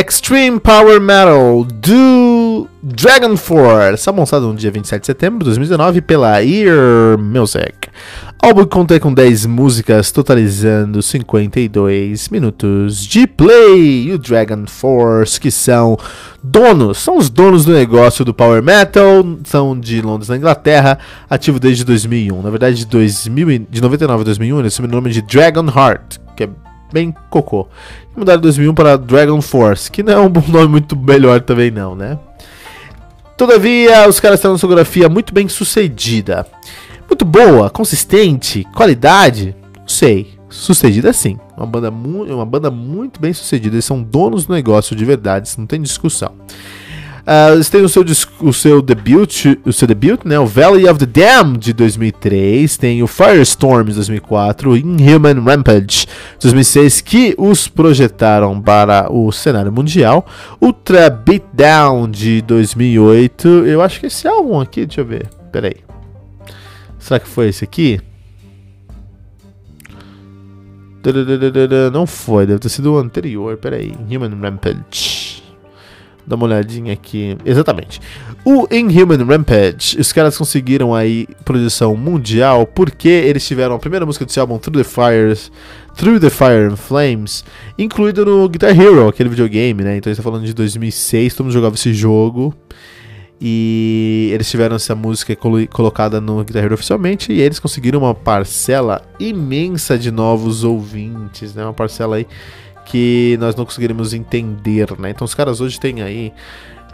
Extreme Power Metal do Dragon Force, lançado no dia 27 de setembro de 2019 pela Ear Music. Álbum conta com 10 músicas, totalizando 52 minutos de play. E o Dragon Force, que são donos, são os donos do negócio do Power Metal, são de Londres, na Inglaterra, ativo desde 2001. Na verdade, de, 2000, de 99 a 2001, eles o nome de Dragon Heart, que é bem cocô. E mudaram em 2001 para Dragon Force, que não é um nome muito melhor também não, né? Todavia, os caras têm uma discografia muito bem sucedida. Muito boa, consistente, qualidade, não sei. Sucedida sim. Uma banda, uma banda muito bem sucedida. Eles são donos do negócio de verdade, não tem discussão. Uh, eles têm o seu, o seu debut, o seu debut, né, o Valley of the Dam de 2003, tem o Firestorm de 2004, o Inhuman Rampage de 2006 que os projetaram para o cenário mundial, Ultra Beatdown de 2008. Eu acho que esse álbum aqui, deixa eu ver. Peraí. Será que foi esse aqui? Não foi, deve ter sido o anterior. Peraí, Human Rampage. Dá uma olhadinha aqui. Exatamente. O Inhuman Rampage, os caras conseguiram aí produção mundial porque eles tiveram a primeira música desse álbum, Through the Fires, Through the Fire and Flames, incluído no Guitar Hero, aquele videogame, né? Então a gente tá falando de 2006, todo mundo jogava esse jogo. E eles tiveram essa música colocada no Guitar Hero oficialmente e eles conseguiram uma parcela imensa de novos ouvintes, né? Uma parcela aí que nós não conseguiríamos entender, né? Então os caras hoje têm aí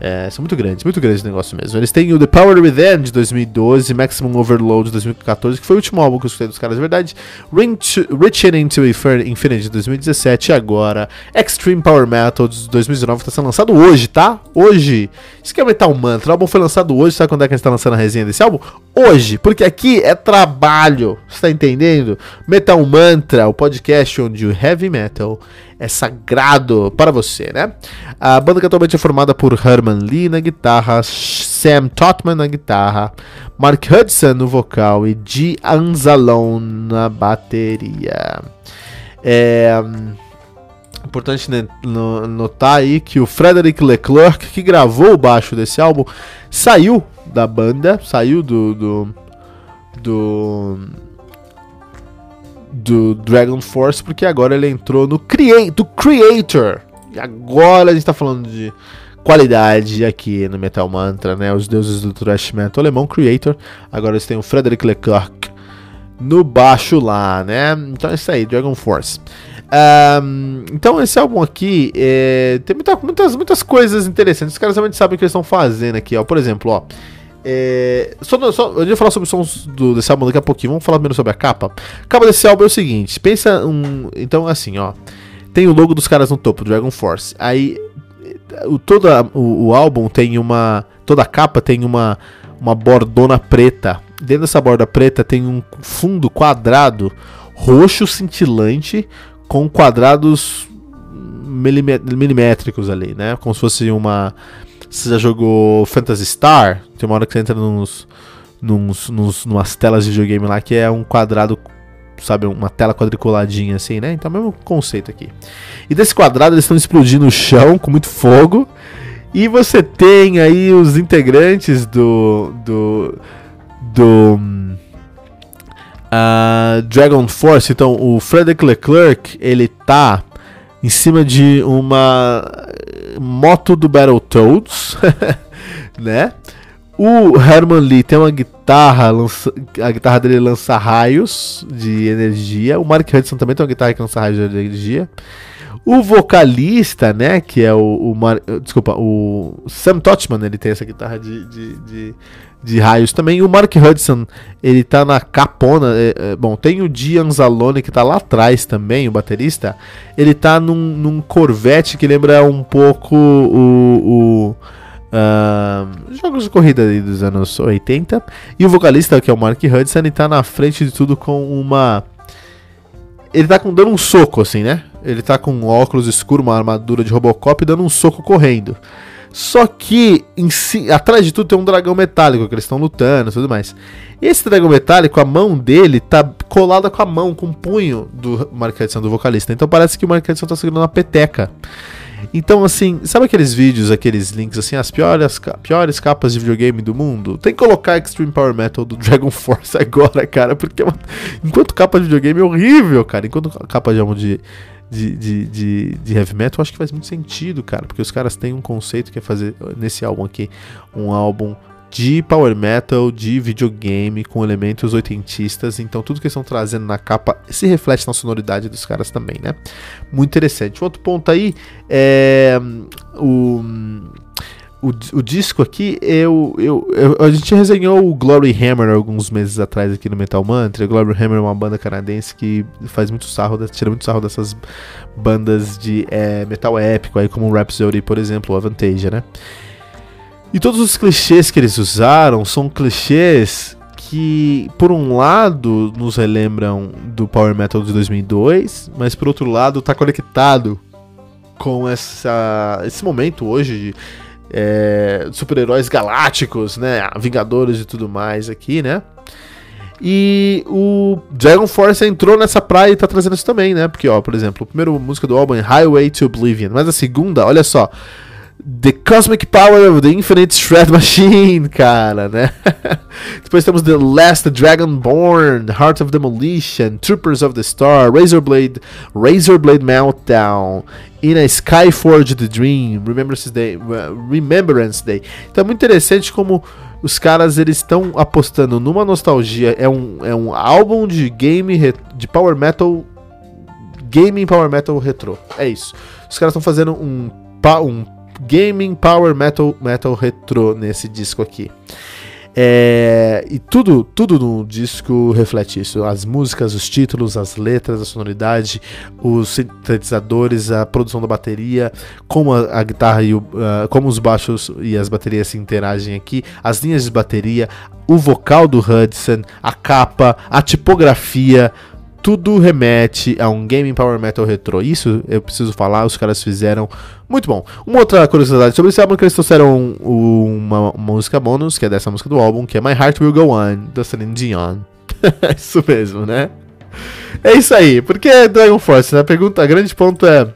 é, são muito grandes, muito grandes negócio mesmo. Eles têm o The Power Within de 2012, Maximum Overload de 2014, que foi o último álbum que eu escutei dos caras, de verdade. Reaching into Infinity de 2017 e agora Extreme Power Metal de 2019 que está sendo lançado hoje, tá? Hoje. Isso que é Metal Mantra. O álbum foi lançado hoje, sabe quando é que a gente está lançando a resenha desse álbum? Hoje, porque aqui é trabalho, você tá entendendo? Metal Mantra, o podcast onde o heavy metal é sagrado para você, né? A banda que atualmente é formada por Herman Lee na guitarra, Sam Totman na guitarra, Mark Hudson no vocal e G. Anzalone na bateria. É importante notar aí que o Frederick Leclerc, que gravou o baixo desse álbum, saiu da banda, saiu do, do, do do Dragon Force, porque agora ele entrou no create, do Creator. E agora a gente tá falando de qualidade aqui no Metal Mantra, né? Os deuses do thrash metal alemão, Creator. Agora eles têm o Frederick Leclerc no baixo lá, né? Então é isso aí, Dragon Force. Um, então esse álbum aqui é, tem muita, muitas, muitas coisas interessantes. Os caras realmente sabem o que eles estão fazendo aqui, ó. Por exemplo, ó. É, só, só, eu ia falar sobre os sons do, desse álbum daqui a pouquinho. Vamos falar primeiro sobre a capa. A capa desse álbum é o seguinte: pensa um. Então, assim, ó. Tem o logo dos caras no topo, Dragon Force. Aí, o, todo o, o álbum tem uma. Toda a capa tem uma, uma bordona preta. Dentro dessa borda preta tem um fundo quadrado roxo cintilante com quadrados milimétricos ali, né? Como se fosse uma. Você já jogou Phantasy Star? Tem uma hora que você entra nos, nos, nos, numas telas de videogame lá que é um quadrado, sabe, uma tela quadriculadinha assim, né? Então é mesmo conceito aqui. E desse quadrado eles estão explodindo o chão com muito fogo. E você tem aí os integrantes do. do. do. Uh, Dragon Force. Então, o Frederick Leclerc ele tá em cima de uma moto do Battletoads, né? O Herman Lee tem uma guitarra, lança, a guitarra dele lança raios de energia. O Mark Hudson também tem uma guitarra que lança raios de energia. O vocalista, né, que é o, o Mar, desculpa, o Sam Totchman, ele tem essa guitarra de, de, de, de raios também. O Mark Hudson, ele tá na capona. É, é, bom, tem o Gian Zalone que tá lá atrás também, o baterista. Ele tá num, num Corvette que lembra um pouco o. o uh, jogos de corrida dos anos 80. E o vocalista, que é o Mark Hudson, ele tá na frente de tudo com uma. Ele tá com, dando um soco, assim, né? Ele tá com um óculos escuro, uma armadura de Robocop, dando um soco correndo. Só que si, atrás de tudo tem um dragão metálico que eles estão lutando e tudo mais. Esse dragão metálico, a mão dele tá colada com a mão, com o punho do Mark Edson, do vocalista. Então parece que o Mark Edson tá segurando uma peteca. Então, assim, sabe aqueles vídeos, aqueles links assim, as piores, piores capas de videogame do mundo? Tem que colocar Extreme Power Metal do Dragon Force agora, cara, porque é enquanto capa de videogame é horrível, cara, enquanto capa de, de, de, de, de, de heavy metal, acho que faz muito sentido, cara, porque os caras têm um conceito que é fazer nesse álbum aqui um álbum de power metal, de videogame, com elementos oitentistas. Então, tudo que eles estão trazendo na capa se reflete na sonoridade dos caras também, né? Muito interessante. Outro ponto aí é o o, o disco aqui, eu, eu, eu, a gente resenhou o Glory Hammer alguns meses atrás aqui no Metal Mantra. O Glory Hammer é uma banda canadense que faz muito sarro, tira muito sarro dessas bandas de é, metal épico, aí como o Rhapsody, por exemplo, o Avantasia, né? E todos os clichês que eles usaram são clichês que, por um lado, nos relembram do Power Metal de 2002, mas por outro lado, está conectado com essa, esse momento hoje de é, super-heróis galácticos, né? Vingadores e tudo mais aqui, né? E o Dragon Force entrou nessa praia e tá trazendo isso também, né? Porque, ó, por exemplo, a primeira música do álbum é Highway to Oblivion, mas a segunda, olha só. The Cosmic Power of the Infinite Shred Machine, cara, né? Depois temos The Last Dragonborn, Heart of Demolition, Troopers of the Star, Razorblade, Razorblade Meltdown, In a Skyforged Dream, Remembrance Day, Remembrance Day. Então é muito interessante como os caras eles estão apostando numa nostalgia. É um, é um álbum de game de power metal, gaming power metal retro. É isso. Os caras estão fazendo um, um gaming power metal metal retro nesse disco aqui. É, e tudo, tudo no disco reflete isso. As músicas, os títulos, as letras, a sonoridade, os sintetizadores, a produção da bateria, como a, a guitarra e o, uh, como os baixos e as baterias se interagem aqui, as linhas de bateria, o vocal do Hudson, a capa, a tipografia, tudo remete a um gaming power metal retro. Isso eu preciso falar, os caras fizeram muito bom. Uma outra curiosidade sobre esse álbum que eles trouxeram uma, música bônus, que é dessa música do álbum, que é My Heart Will Go On, da Celine Dion. isso mesmo, né? É isso aí. Por que Dragon Force? A pergunta, a grande ponto é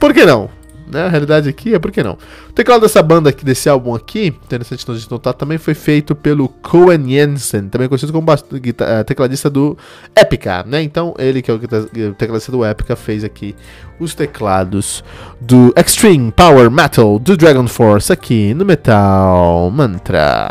por que não? Né? A realidade aqui é por que não? O teclado dessa banda aqui, desse álbum aqui, interessante de notar, também foi feito pelo Cohen Jensen, também conhecido como eh, tecladista do Epica, né? Então, ele que é o tecladista do Epica fez aqui os teclados do Extreme Power Metal do Dragon Force aqui no Metal Mantra.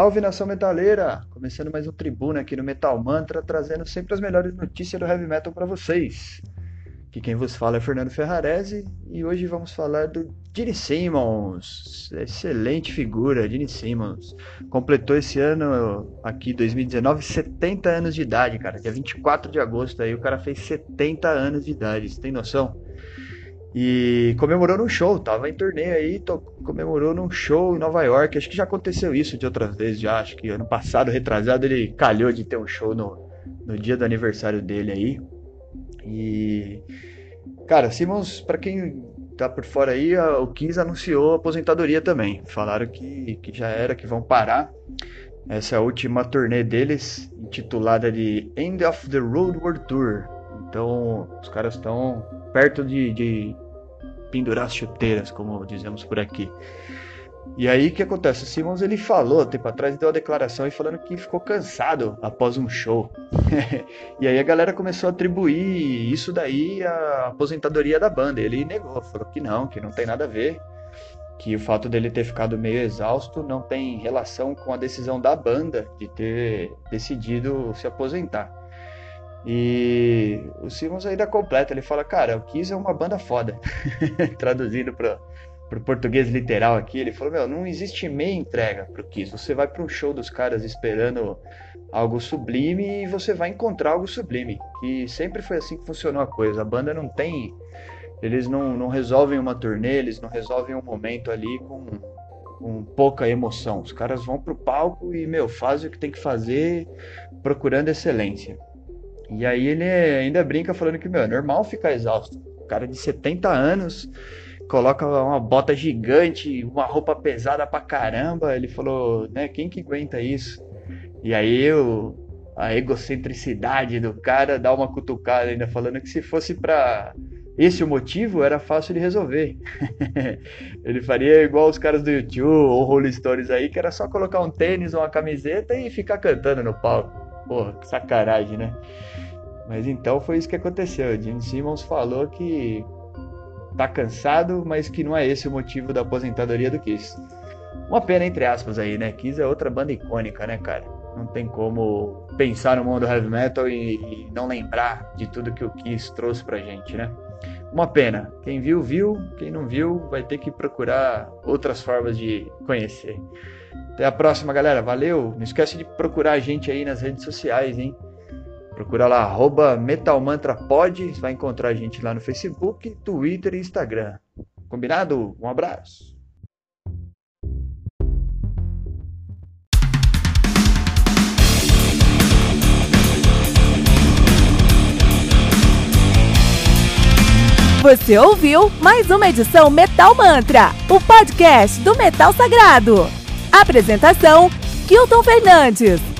Salve nação metaleira! Começando mais um Tribuna aqui no Metal Mantra, trazendo sempre as melhores notícias do heavy metal para vocês. Aqui quem vos fala é Fernando Ferrarese e hoje vamos falar do Gene Simmons. Excelente figura, Gene Simmons. Completou esse ano, aqui 2019, 70 anos de idade, cara. Dia 24 de agosto aí o cara fez 70 anos de idade, você tem noção? E comemorou num show, tava em turnê aí, comemorou num show em Nova York. Acho que já aconteceu isso de outras vezes, já. Acho que ano passado, retrasado, ele calhou de ter um show no, no dia do aniversário dele aí. E. Cara, Simmons, para quem tá por fora aí, o Kiss anunciou aposentadoria também. Falaram que, que já era, que vão parar. Essa é a última turnê deles, intitulada de End of the Road World Tour. Então, os caras estão perto de, de pendurar as chuteiras, como dizemos por aqui. E aí o que acontece? O Simmons ele falou tempo atrás, deu uma declaração aí falando que ficou cansado após um show. e aí a galera começou a atribuir isso daí à aposentadoria da banda. Ele negou, falou que não, que não tem nada a ver, que o fato dele ter ficado meio exausto não tem relação com a decisão da banda de ter decidido se aposentar. E o Simmons ainda completa, ele fala, cara, o Kiss é uma banda foda. Traduzindo para pro português literal aqui, ele falou, meu, não existe meia entrega pro Kiss. Você vai para um show dos caras esperando algo sublime e você vai encontrar algo sublime. E sempre foi assim que funcionou a coisa. A banda não tem... Eles não, não resolvem uma turnê, eles não resolvem um momento ali com, com pouca emoção. Os caras vão pro palco e, meu, fazem o que tem que fazer procurando excelência. E aí ele ainda brinca falando que, meu, é normal ficar exausto. O cara de 70 anos coloca uma bota gigante, uma roupa pesada pra caramba. Ele falou, né, quem que aguenta isso? E aí eu, a egocentricidade do cara dá uma cutucada ainda falando que se fosse pra esse o motivo, era fácil de resolver. ele faria igual os caras do YouTube ou Rolling aí, que era só colocar um tênis ou uma camiseta e ficar cantando no palco. Porra, sacanagem, né? Mas então foi isso que aconteceu. O Gene Simmons falou que tá cansado, mas que não é esse o motivo da aposentadoria do Kiss. Uma pena, entre aspas, aí, né? Kiss é outra banda icônica, né, cara? Não tem como pensar no mundo heavy metal e, e não lembrar de tudo que o Kiss trouxe pra gente, né? Uma pena. Quem viu, viu. Quem não viu, vai ter que procurar outras formas de conhecer. Até a próxima, galera. Valeu. Não esquece de procurar a gente aí nas redes sociais, hein? Procura lá, arroba metalmantrapod. Vai encontrar a gente lá no Facebook, Twitter e Instagram. Combinado? Um abraço. Você ouviu mais uma edição Metal Mantra, o podcast do Metal Sagrado. Apresentação: Kilton Fernandes.